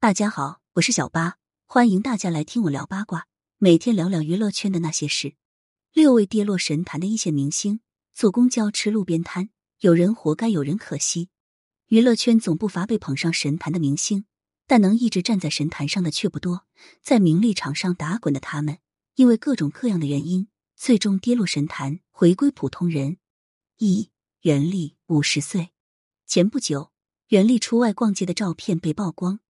大家好，我是小八，欢迎大家来听我聊八卦，每天聊聊娱乐圈的那些事。六位跌落神坛的一线明星，坐公交吃路边摊，有人活该，有人可惜。娱乐圈总不乏被捧上神坛的明星，但能一直站在神坛上的却不多。在名利场上打滚的他们，因为各种各样的原因，最终跌落神坛，回归普通人。一袁立五十岁，前不久，袁立出外逛街的照片被曝光。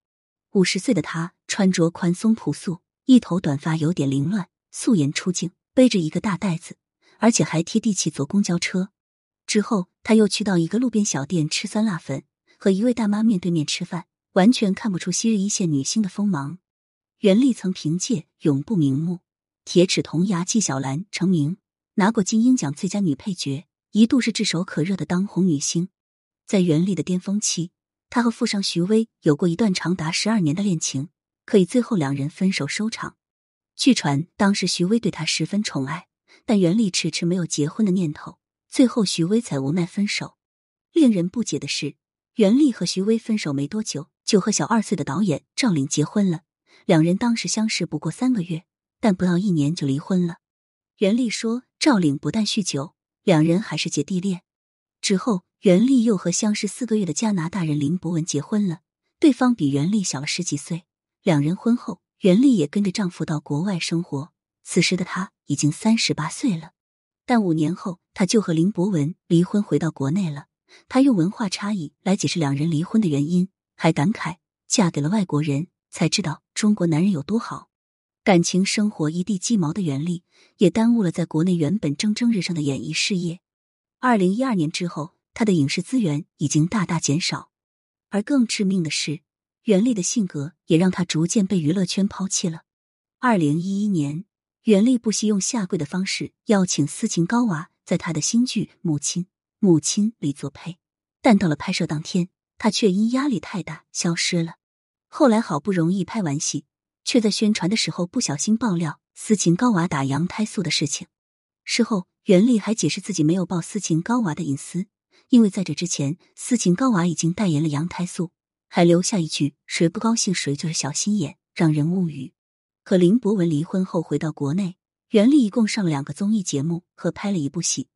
五十岁的他穿着宽松朴素，一头短发有点凌乱，素颜出镜，背着一个大袋子，而且还贴地气坐公交车。之后，他又去到一个路边小店吃酸辣粉，和一位大妈面对面吃饭，完全看不出昔日一线女星的锋芒。袁立曾凭借《永不瞑目》《铁齿铜牙纪晓岚》成名，拿过金鹰奖最佳女配角，一度是炙手可热的当红女星。在袁立的巅峰期。他和富商徐威有过一段长达十二年的恋情，可以最后两人分手收场。据传，当时徐威对他十分宠爱，但袁立迟迟没有结婚的念头，最后徐威才无奈分手。令人不解的是，袁立和徐威分手没多久，就和小二岁的导演赵岭结婚了。两人当时相识不过三个月，但不到一年就离婚了。袁立说，赵岭不但酗酒，两人还是姐弟恋。之后。袁丽又和相识四个月的加拿大人林博文结婚了，对方比袁丽小了十几岁。两人婚后，袁丽也跟着丈夫到国外生活。此时的她已经三十八岁了，但五年后，她就和林博文离婚，回到国内了。她用文化差异来解释两人离婚的原因，还感慨嫁给了外国人，才知道中国男人有多好。感情生活一地鸡毛的袁丽，也耽误了在国内原本蒸蒸日上的演艺事业。二零一二年之后。他的影视资源已经大大减少，而更致命的是，袁立的性格也让他逐渐被娱乐圈抛弃了。二零一一年，袁立不惜用下跪的方式邀请斯琴高娃在他的新剧《母亲》《母亲》里作配，但到了拍摄当天，他却因压力太大消失了。后来好不容易拍完戏，却在宣传的时候不小心爆料斯琴高娃打羊胎素的事情。事后，袁立还解释自己没有爆斯琴高娃的隐私。因为在这之前，斯琴高娃已经代言了羊胎素，还留下一句“谁不高兴谁就是小心眼”，让人无语。可林博文离婚后回到国内，袁立一共上了两个综艺节目和拍了一部戏，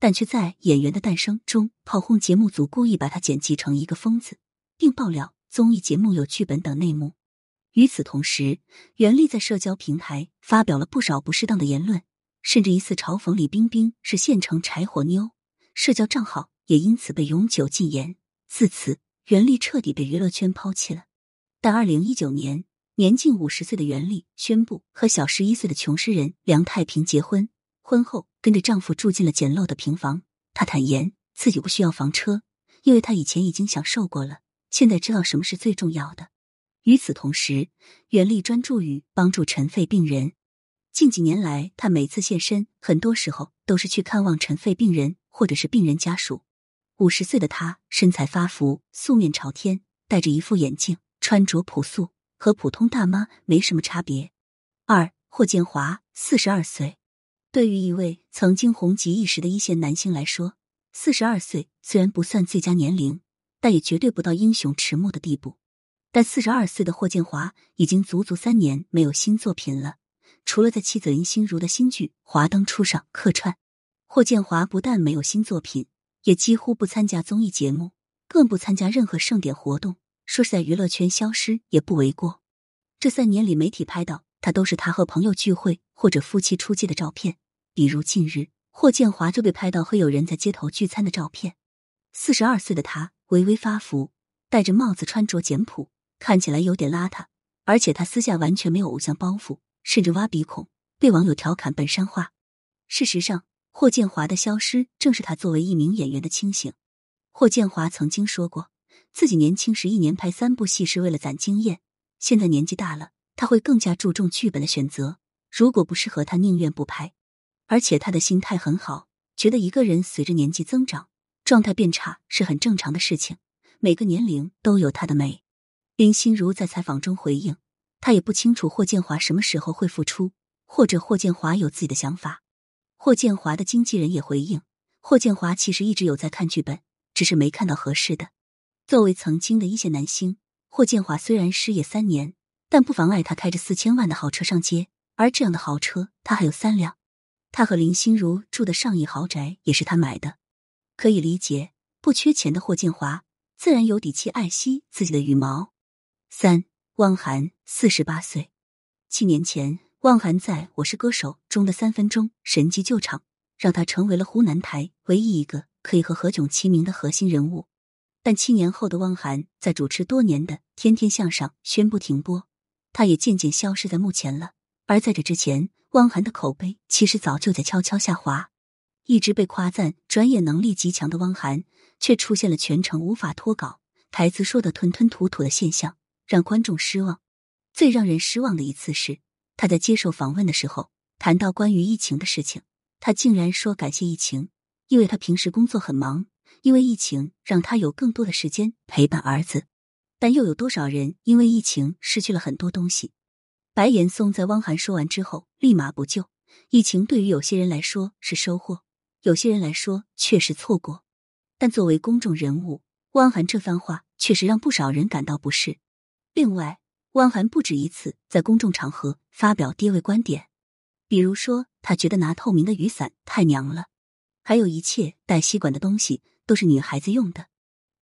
但却在《演员的诞生》中炮轰节目组故意把他剪辑成一个疯子，并爆料综艺节目有剧本等内幕。与此同时，袁立在社交平台发表了不少不适当的言论，甚至一次嘲讽李冰冰是县城柴火妞，社交账号。也因此被永久禁言。自此，袁立彻底被娱乐圈抛弃了。但二零一九年，年近五十岁的袁立宣布和小十一岁的穷诗人梁太平结婚。婚后，跟着丈夫住进了简陋的平房。她坦言自己不需要房车，因为她以前已经享受过了，现在知道什么是最重要的。与此同时，袁立专注于帮助尘肺病人。近几年来，他每次现身，很多时候都是去看望尘肺病人或者是病人家属。五十岁的他身材发福，素面朝天，戴着一副眼镜，穿着朴素，和普通大妈没什么差别。二霍建华四十二岁，对于一位曾经红极一时的一线男星来说，四十二岁虽然不算最佳年龄，但也绝对不到英雄迟暮的地步。但四十二岁的霍建华已经足足三年没有新作品了，除了在妻子林心如的新剧《华灯初上》客串，霍建华不但没有新作品。也几乎不参加综艺节目，更不参加任何盛典活动，说是在娱乐圈消失也不为过。这三年里，媒体拍到他都是他和朋友聚会或者夫妻出街的照片，比如近日霍建华就被拍到和友人在街头聚餐的照片。四十二岁的他微微发福，戴着帽子，穿着简朴，看起来有点邋遢，而且他私下完全没有偶像包袱，甚至挖鼻孔，被网友调侃本山话。事实上。霍建华的消失，正是他作为一名演员的清醒。霍建华曾经说过，自己年轻时一年拍三部戏是为了攒经验，现在年纪大了，他会更加注重剧本的选择。如果不适合他，宁愿不拍。而且他的心态很好，觉得一个人随着年纪增长，状态变差是很正常的事情。每个年龄都有他的美。林心如在采访中回应，他也不清楚霍建华什么时候会复出，或者霍建华有自己的想法。霍建华的经纪人也回应，霍建华其实一直有在看剧本，只是没看到合适的。作为曾经的一线男星，霍建华虽然失业三年，但不妨碍他开着四千万的豪车上街，而这样的豪车他还有三辆。他和林心如住的上亿豪宅也是他买的，可以理解，不缺钱的霍建华自然有底气爱惜自己的羽毛。三，汪涵，四十八岁，七年前，汪涵在我是歌手中的三分钟神级救场，让他成为了湖南台唯一一个可以和何炅齐名的核心人物。但七年后的汪涵在主持多年的《天天向上》宣布停播，他也渐渐消失在幕前了。而在这之前，汪涵的口碑其实早就在悄悄下滑。一直被夸赞专业能力极强的汪涵，却出现了全程无法脱稿、台词说的吞吞吐吐的现象。让观众失望。最让人失望的一次是，他在接受访问的时候谈到关于疫情的事情，他竟然说感谢疫情，因为他平时工作很忙，因为疫情让他有更多的时间陪伴儿子。但又有多少人因为疫情失去了很多东西？白岩松在汪涵说完之后立马补救：疫情对于有些人来说是收获，有些人来说却是错过。但作为公众人物，汪涵这番话确实让不少人感到不适。另外，汪涵不止一次在公众场合发表爹味观点，比如说他觉得拿透明的雨伞太娘了，还有一切带吸管的东西都是女孩子用的。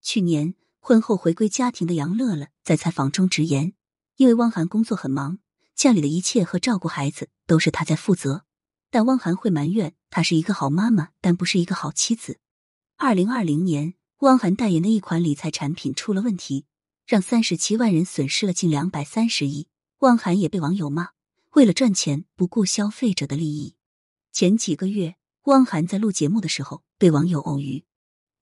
去年婚后回归家庭的杨乐乐在采访中直言，因为汪涵工作很忙，家里的一切和照顾孩子都是他在负责，但汪涵会埋怨她是一个好妈妈，但不是一个好妻子。二零二零年，汪涵代言的一款理财产品出了问题。让三十七万人损失了近两百三十亿，汪涵也被网友骂，为了赚钱不顾消费者的利益。前几个月，汪涵在录节目的时候被网友偶遇，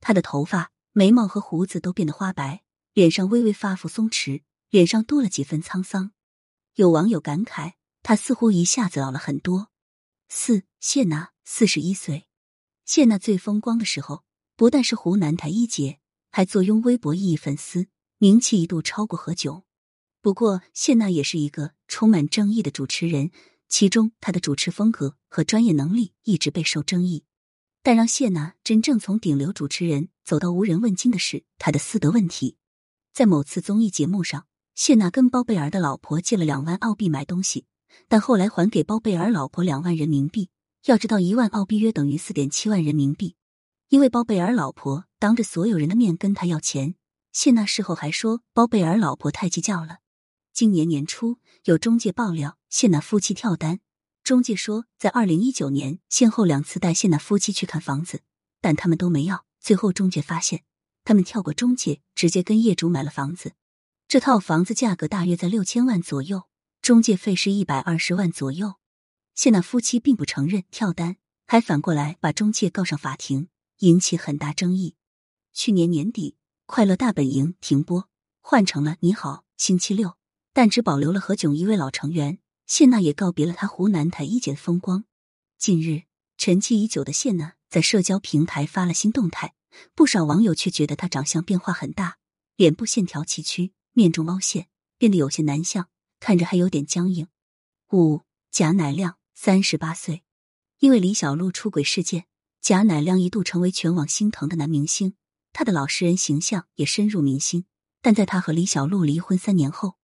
他的头发、眉毛和胡子都变得花白，脸上微微发福松弛，脸上多了几分沧桑。有网友感慨，他似乎一下子老了很多。四谢娜四十一岁，谢娜最风光的时候，不但是湖南台一姐，还坐拥微博一亿粉丝。名气一度超过何炅，不过谢娜也是一个充满争议的主持人，其中她的主持风格和专业能力一直备受争议。但让谢娜真正从顶流主持人走到无人问津的是她的私德问题。在某次综艺节目上，谢娜跟包贝尔的老婆借了两万澳币买东西，但后来还给包贝尔老婆两万人民币。要知道，一万澳币约等于四点七万人民币。因为包贝尔老婆当着所有人的面跟他要钱。谢娜事后还说，包贝尔老婆太计较了。今年年初，有中介爆料谢娜夫妻跳单。中介说，在二零一九年先后两次带谢娜夫妻去看房子，但他们都没要。最后，中介发现他们跳过中介，直接跟业主买了房子。这套房子价格大约在六千万左右，中介费是一百二十万左右。谢娜夫妻并不承认跳单，还反过来把中介告上法庭，引起很大争议。去年年底。快乐大本营停播，换成了你好星期六，但只保留了何炅一位老成员。谢娜也告别了他湖南台一姐的风光。近日，沉寂已久的谢娜在社交平台发了新动态，不少网友却觉得她长相变化很大，脸部线条崎岖，面中凹陷，变得有些难相，看着还有点僵硬。五贾乃亮三十八岁，因为李小璐出轨事件，贾乃亮一度成为全网心疼的男明星。他的老实人形象也深入民心，但在他和李小璐离婚三年后，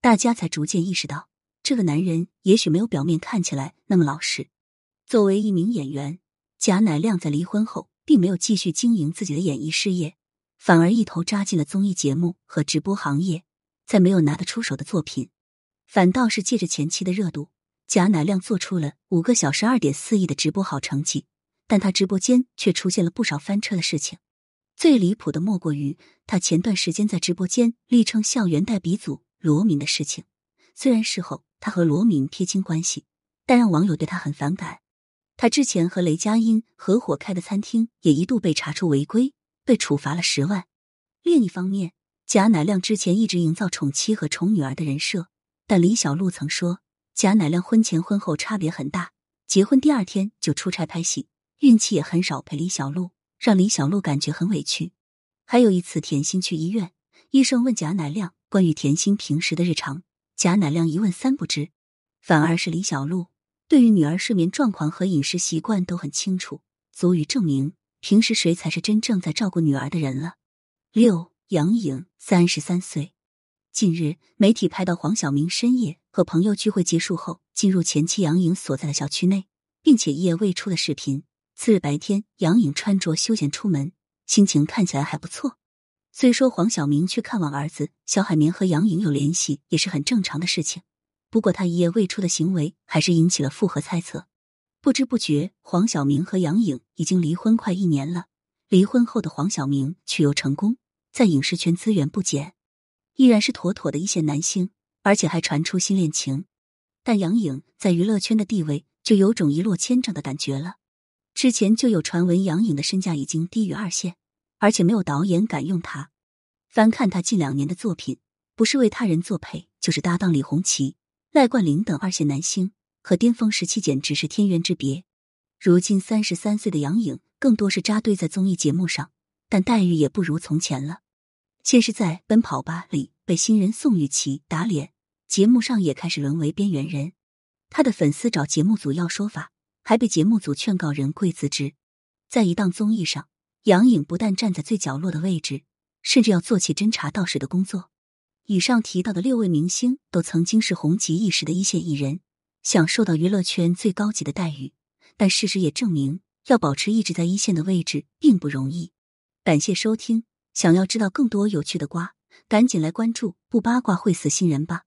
大家才逐渐意识到，这个男人也许没有表面看起来那么老实。作为一名演员，贾乃亮在离婚后并没有继续经营自己的演艺事业，反而一头扎进了综艺节目和直播行业。在没有拿得出手的作品，反倒是借着前期的热度，贾乃亮做出了五个小时二点四亿的直播好成绩，但他直播间却出现了不少翻车的事情。最离谱的莫过于他前段时间在直播间力称校园带鼻祖罗敏的事情。虽然事后他和罗敏撇清关系，但让网友对他很反感。他之前和雷佳音合伙开的餐厅也一度被查出违规，被处罚了十万。另一方面，贾乃亮之前一直营造宠妻和宠女儿的人设，但李小璐曾说贾乃亮婚前婚后差别很大，结婚第二天就出差拍戏，孕期也很少陪李小璐。让李小璐感觉很委屈。还有一次，甜心去医院，医生问贾乃亮关于甜心平时的日常，贾乃亮一问三不知，反而是李小璐对于女儿睡眠状况和饮食习惯都很清楚，足以证明平时谁才是真正在照顾女儿的人了。六杨颖三十三岁，近日，媒体拍到黄晓明深夜和朋友聚会结束后，进入前妻杨颖所在的小区内，并且一夜未出的视频。次日白天，杨颖穿着休闲出门，心情看起来还不错。虽说黄晓明去看望儿子小海绵和杨颖有联系，也是很正常的事情。不过他一夜未出的行为，还是引起了复合猜测。不知不觉，黄晓明和杨颖已经离婚快一年了。离婚后的黄晓明却又成功在影视圈资源不减。依然是妥妥的一线男星，而且还传出新恋情。但杨颖在娱乐圈的地位就有种一落千丈的感觉了。之前就有传闻，杨颖的身价已经低于二线，而且没有导演敢用她。翻看她近两年的作品，不是为他人作配，就是搭档李红旗、赖冠霖等二线男星，和巅峰时期简直是天渊之别。如今三十三岁的杨颖，更多是扎堆在综艺节目上，但待遇也不如从前了。先是在《奔跑吧》里被新人宋雨琦打脸，节目上也开始沦为边缘人。他的粉丝找节目组要说法，还被节目组劝告人跪辞职。在一档综艺上，杨颖不但站在最角落的位置，甚至要做起侦查道士的工作。以上提到的六位明星都曾经是红极一时的一线艺人，享受到娱乐圈最高级的待遇。但事实也证明，要保持一直在一线的位置并不容易。感谢收听。想要知道更多有趣的瓜，赶紧来关注，不八卦会死新人吧。